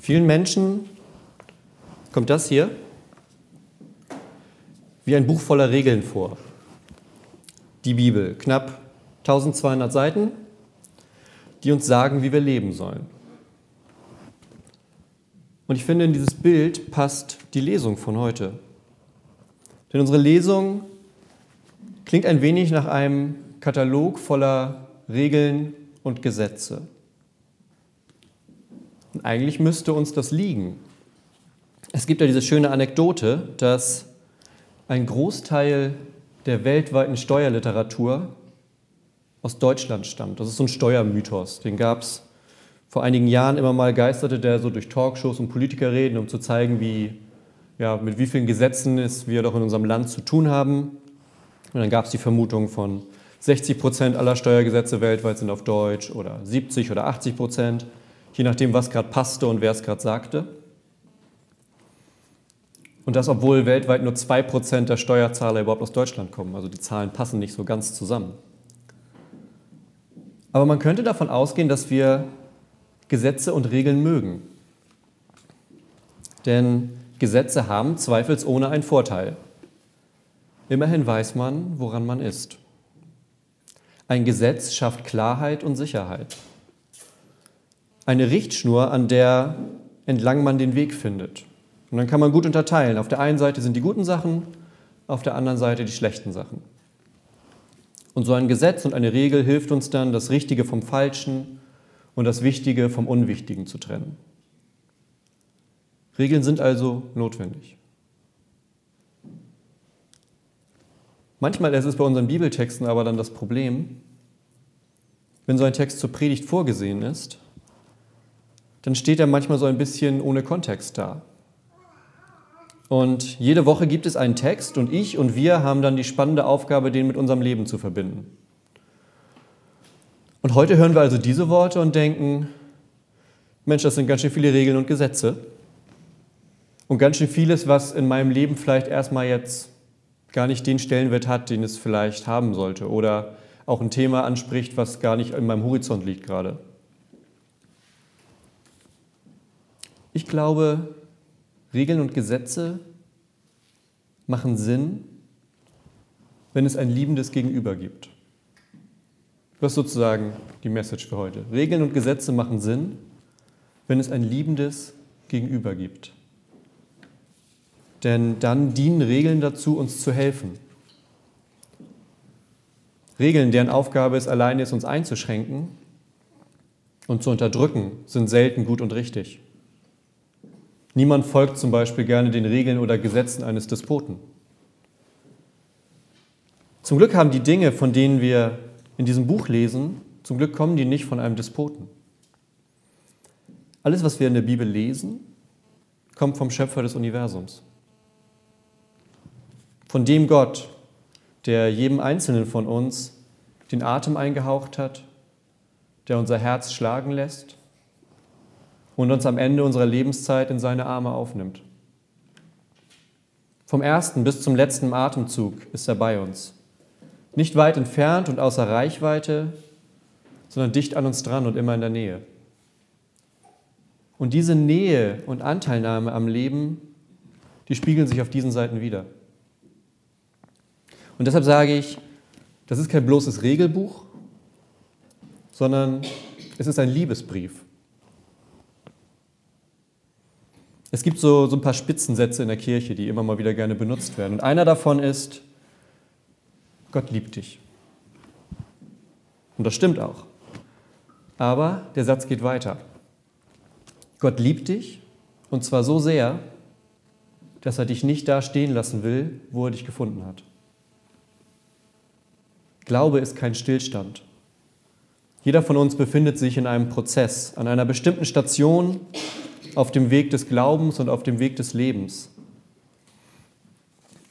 Vielen Menschen kommt das hier wie ein Buch voller Regeln vor. Die Bibel, knapp 1200 Seiten, die uns sagen, wie wir leben sollen. Und ich finde, in dieses Bild passt die Lesung von heute. Denn unsere Lesung klingt ein wenig nach einem Katalog voller Regeln und Gesetze. Eigentlich müsste uns das liegen. Es gibt ja diese schöne Anekdote, dass ein Großteil der weltweiten Steuerliteratur aus Deutschland stammt. Das ist so ein Steuermythos. Den gab es vor einigen Jahren immer mal geisterte der so durch Talkshows und Politiker reden, um zu zeigen, wie, ja, mit wie vielen Gesetzen es wir doch in unserem Land zu tun haben. Und dann gab es die Vermutung von 60 Prozent aller Steuergesetze weltweit sind auf Deutsch oder 70 oder 80 Prozent je nachdem, was gerade passte und wer es gerade sagte. Und das, obwohl weltweit nur 2% der Steuerzahler überhaupt aus Deutschland kommen. Also die Zahlen passen nicht so ganz zusammen. Aber man könnte davon ausgehen, dass wir Gesetze und Regeln mögen. Denn Gesetze haben zweifelsohne einen Vorteil. Immerhin weiß man, woran man ist. Ein Gesetz schafft Klarheit und Sicherheit eine Richtschnur, an der entlang man den Weg findet. Und dann kann man gut unterteilen. Auf der einen Seite sind die guten Sachen, auf der anderen Seite die schlechten Sachen. Und so ein Gesetz und eine Regel hilft uns dann, das Richtige vom Falschen und das Wichtige vom Unwichtigen zu trennen. Regeln sind also notwendig. Manchmal ist es bei unseren Bibeltexten aber dann das Problem, wenn so ein Text zur Predigt vorgesehen ist, dann steht er manchmal so ein bisschen ohne Kontext da. Und jede Woche gibt es einen Text und ich und wir haben dann die spannende Aufgabe, den mit unserem Leben zu verbinden. Und heute hören wir also diese Worte und denken, Mensch, das sind ganz schön viele Regeln und Gesetze. Und ganz schön vieles, was in meinem Leben vielleicht erstmal jetzt gar nicht den Stellenwert hat, den es vielleicht haben sollte. Oder auch ein Thema anspricht, was gar nicht in meinem Horizont liegt gerade. Ich glaube, Regeln und Gesetze machen Sinn, wenn es ein liebendes Gegenüber gibt. Das ist sozusagen die Message für heute. Regeln und Gesetze machen Sinn, wenn es ein liebendes Gegenüber gibt. Denn dann dienen Regeln dazu, uns zu helfen. Regeln, deren Aufgabe es allein ist, uns einzuschränken und zu unterdrücken, sind selten gut und richtig. Niemand folgt zum Beispiel gerne den Regeln oder Gesetzen eines Despoten. Zum Glück haben die Dinge, von denen wir in diesem Buch lesen, zum Glück kommen die nicht von einem Despoten. Alles, was wir in der Bibel lesen, kommt vom Schöpfer des Universums. Von dem Gott, der jedem Einzelnen von uns den Atem eingehaucht hat, der unser Herz schlagen lässt und uns am Ende unserer Lebenszeit in seine Arme aufnimmt. Vom ersten bis zum letzten Atemzug ist er bei uns. Nicht weit entfernt und außer Reichweite, sondern dicht an uns dran und immer in der Nähe. Und diese Nähe und Anteilnahme am Leben, die spiegeln sich auf diesen Seiten wieder. Und deshalb sage ich, das ist kein bloßes Regelbuch, sondern es ist ein Liebesbrief. Es gibt so, so ein paar Spitzensätze in der Kirche, die immer mal wieder gerne benutzt werden. Und einer davon ist, Gott liebt dich. Und das stimmt auch. Aber der Satz geht weiter. Gott liebt dich und zwar so sehr, dass er dich nicht da stehen lassen will, wo er dich gefunden hat. Glaube ist kein Stillstand. Jeder von uns befindet sich in einem Prozess, an einer bestimmten Station auf dem Weg des Glaubens und auf dem Weg des Lebens.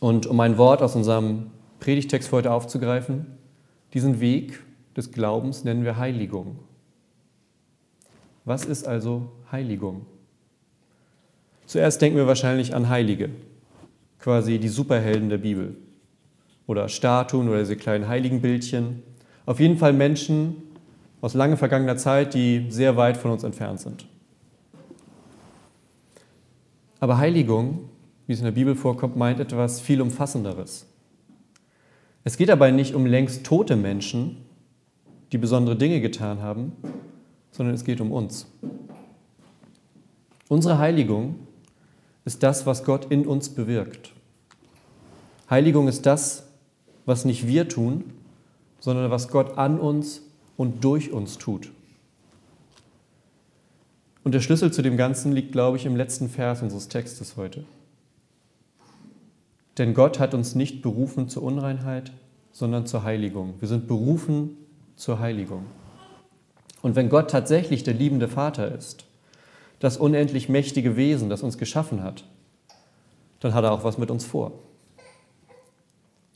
Und um ein Wort aus unserem Predigtext für heute aufzugreifen, diesen Weg des Glaubens nennen wir Heiligung. Was ist also Heiligung? Zuerst denken wir wahrscheinlich an Heilige, quasi die Superhelden der Bibel oder Statuen oder diese kleinen Heiligenbildchen. Auf jeden Fall Menschen aus lange vergangener Zeit, die sehr weit von uns entfernt sind. Aber Heiligung, wie es in der Bibel vorkommt, meint etwas viel Umfassenderes. Es geht dabei nicht um längst tote Menschen, die besondere Dinge getan haben, sondern es geht um uns. Unsere Heiligung ist das, was Gott in uns bewirkt. Heiligung ist das, was nicht wir tun, sondern was Gott an uns und durch uns tut. Und der Schlüssel zu dem Ganzen liegt, glaube ich, im letzten Vers unseres Textes heute. Denn Gott hat uns nicht berufen zur Unreinheit, sondern zur Heiligung. Wir sind berufen zur Heiligung. Und wenn Gott tatsächlich der liebende Vater ist, das unendlich mächtige Wesen, das uns geschaffen hat, dann hat er auch was mit uns vor.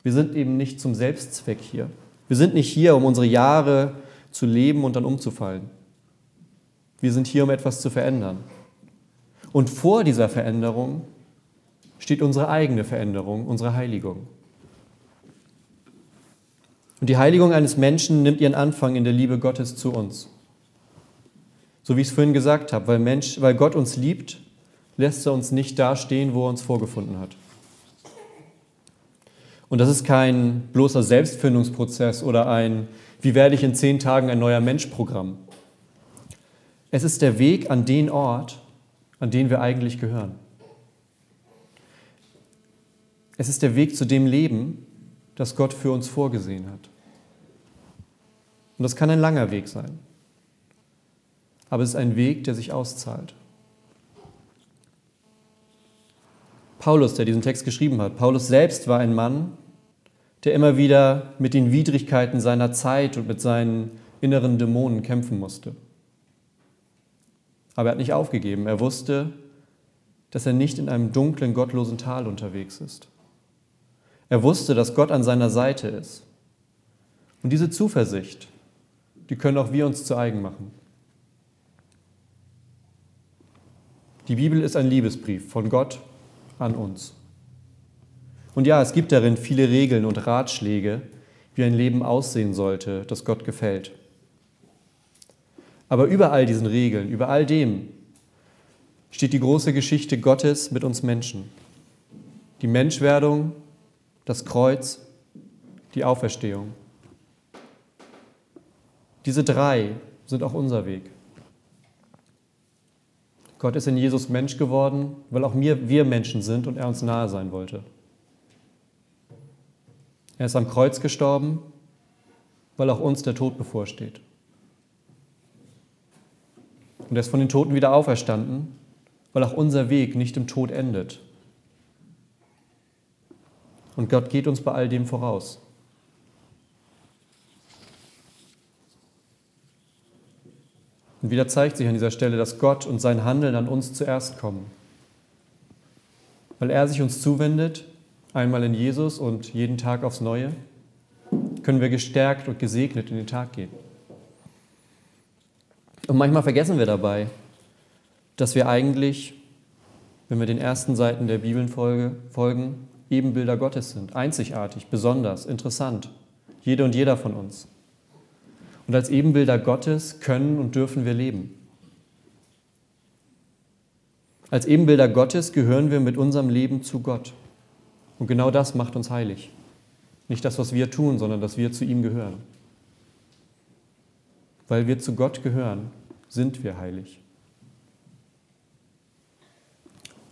Wir sind eben nicht zum Selbstzweck hier. Wir sind nicht hier, um unsere Jahre zu leben und dann umzufallen. Wir sind hier, um etwas zu verändern. Und vor dieser Veränderung steht unsere eigene Veränderung, unsere Heiligung. Und die Heiligung eines Menschen nimmt ihren Anfang in der Liebe Gottes zu uns. So wie ich es vorhin gesagt habe, weil, Mensch, weil Gott uns liebt, lässt er uns nicht dastehen, wo er uns vorgefunden hat. Und das ist kein bloßer Selbstfindungsprozess oder ein, wie werde ich in zehn Tagen ein neuer Mensch Programm. Es ist der Weg an den Ort, an den wir eigentlich gehören. Es ist der Weg zu dem Leben, das Gott für uns vorgesehen hat. Und das kann ein langer Weg sein. Aber es ist ein Weg, der sich auszahlt. Paulus, der diesen Text geschrieben hat, Paulus selbst war ein Mann, der immer wieder mit den Widrigkeiten seiner Zeit und mit seinen inneren Dämonen kämpfen musste. Aber er hat nicht aufgegeben. Er wusste, dass er nicht in einem dunklen, gottlosen Tal unterwegs ist. Er wusste, dass Gott an seiner Seite ist. Und diese Zuversicht, die können auch wir uns zu eigen machen. Die Bibel ist ein Liebesbrief von Gott an uns. Und ja, es gibt darin viele Regeln und Ratschläge, wie ein Leben aussehen sollte, das Gott gefällt. Aber über all diesen Regeln, über all dem steht die große Geschichte Gottes mit uns Menschen. Die Menschwerdung, das Kreuz, die Auferstehung. Diese drei sind auch unser Weg. Gott ist in Jesus Mensch geworden, weil auch wir, wir Menschen sind und er uns nahe sein wollte. Er ist am Kreuz gestorben, weil auch uns der Tod bevorsteht. Und er ist von den Toten wieder auferstanden, weil auch unser Weg nicht im Tod endet. Und Gott geht uns bei all dem voraus. Und wieder zeigt sich an dieser Stelle, dass Gott und sein Handeln an uns zuerst kommen. Weil er sich uns zuwendet, einmal in Jesus und jeden Tag aufs Neue, können wir gestärkt und gesegnet in den Tag gehen. Und manchmal vergessen wir dabei, dass wir eigentlich, wenn wir den ersten Seiten der Bibeln folgen, Ebenbilder Gottes sind. Einzigartig, besonders, interessant. Jede und jeder von uns. Und als Ebenbilder Gottes können und dürfen wir leben. Als Ebenbilder Gottes gehören wir mit unserem Leben zu Gott. Und genau das macht uns heilig. Nicht das, was wir tun, sondern dass wir zu ihm gehören. Weil wir zu Gott gehören, sind wir heilig.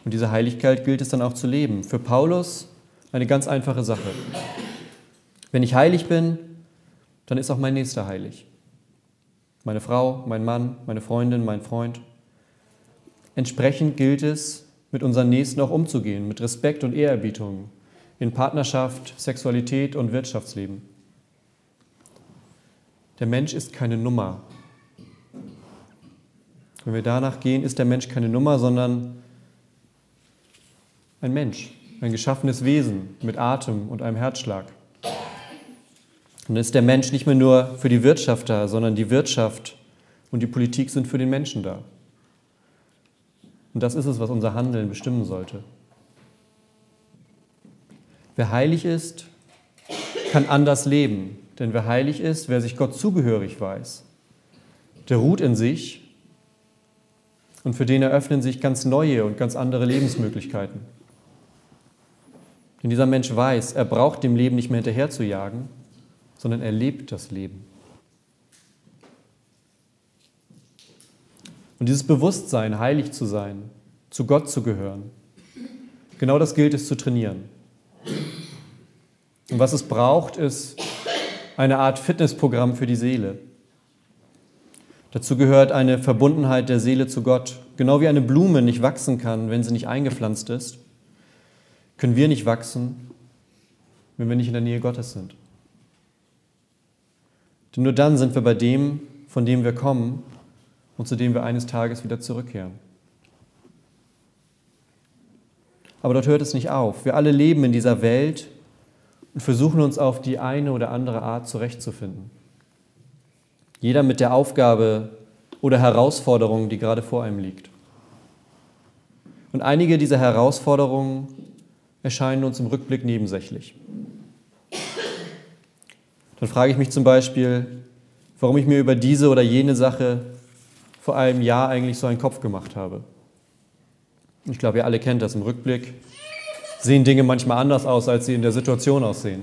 Und diese Heiligkeit gilt es dann auch zu leben. Für Paulus eine ganz einfache Sache. Wenn ich heilig bin, dann ist auch mein Nächster heilig. Meine Frau, mein Mann, meine Freundin, mein Freund. Entsprechend gilt es, mit unseren Nächsten auch umzugehen, mit Respekt und Ehrerbietung in Partnerschaft, Sexualität und Wirtschaftsleben. Der Mensch ist keine Nummer. Wenn wir danach gehen, ist der Mensch keine Nummer, sondern ein Mensch, ein geschaffenes Wesen mit Atem und einem Herzschlag. Und dann ist der Mensch nicht mehr nur für die Wirtschaft da, sondern die Wirtschaft und die Politik sind für den Menschen da. Und das ist es, was unser Handeln bestimmen sollte. Wer heilig ist, kann anders leben. Denn wer heilig ist, wer sich Gott zugehörig weiß, der ruht in sich Und für den eröffnen sich ganz neue und ganz andere Lebensmöglichkeiten. Denn dieser Mensch weiß, er braucht dem Leben nicht mehr hinterher zu jagen, sondern er lebt das Leben. Und dieses Bewusstsein, heilig zu sein, zu Gott zu gehören, genau das gilt es zu trainieren. Und was es braucht, ist eine Art Fitnessprogramm für die Seele. Dazu gehört eine Verbundenheit der Seele zu Gott. Genau wie eine Blume nicht wachsen kann, wenn sie nicht eingepflanzt ist, können wir nicht wachsen, wenn wir nicht in der Nähe Gottes sind. Denn nur dann sind wir bei dem, von dem wir kommen und zu dem wir eines Tages wieder zurückkehren. Aber dort hört es nicht auf. Wir alle leben in dieser Welt und versuchen uns auf die eine oder andere Art zurechtzufinden. Jeder mit der Aufgabe oder Herausforderung, die gerade vor einem liegt. Und einige dieser Herausforderungen erscheinen uns im Rückblick nebensächlich. Dann frage ich mich zum Beispiel, warum ich mir über diese oder jene Sache vor einem Jahr eigentlich so einen Kopf gemacht habe. Ich glaube, ihr alle kennt das im Rückblick. Sehen Dinge manchmal anders aus, als sie in der Situation aussehen.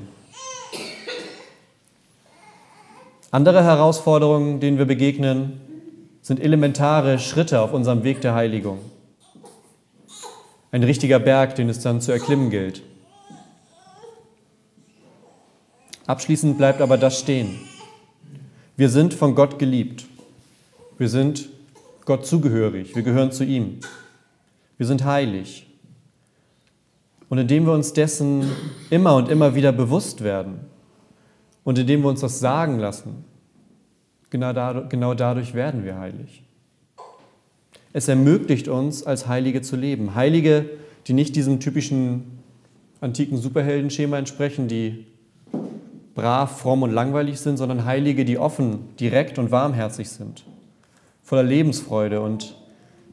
Andere Herausforderungen, denen wir begegnen, sind elementare Schritte auf unserem Weg der Heiligung. Ein richtiger Berg, den es dann zu erklimmen gilt. Abschließend bleibt aber das stehen. Wir sind von Gott geliebt. Wir sind Gott zugehörig. Wir gehören zu ihm. Wir sind heilig. Und indem wir uns dessen immer und immer wieder bewusst werden und indem wir uns das sagen lassen, genau dadurch, genau dadurch werden wir heilig. Es ermöglicht uns, als Heilige zu leben. Heilige, die nicht diesem typischen antiken Superheldenschema entsprechen, die brav, fromm und langweilig sind, sondern Heilige, die offen, direkt und warmherzig sind, voller Lebensfreude und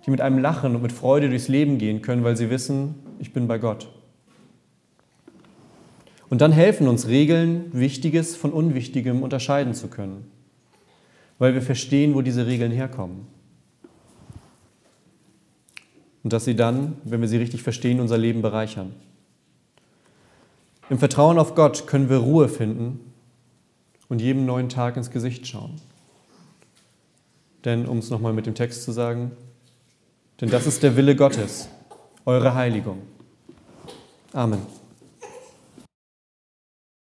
die mit einem Lachen und mit Freude durchs Leben gehen können, weil sie wissen, ich bin bei Gott. Und dann helfen uns Regeln, Wichtiges von Unwichtigem unterscheiden zu können, weil wir verstehen, wo diese Regeln herkommen. Und dass sie dann, wenn wir sie richtig verstehen, unser Leben bereichern. Im Vertrauen auf Gott können wir Ruhe finden und jedem neuen Tag ins Gesicht schauen. Denn, um es nochmal mit dem Text zu sagen, denn das ist der Wille Gottes, eure Heiligung. Amen.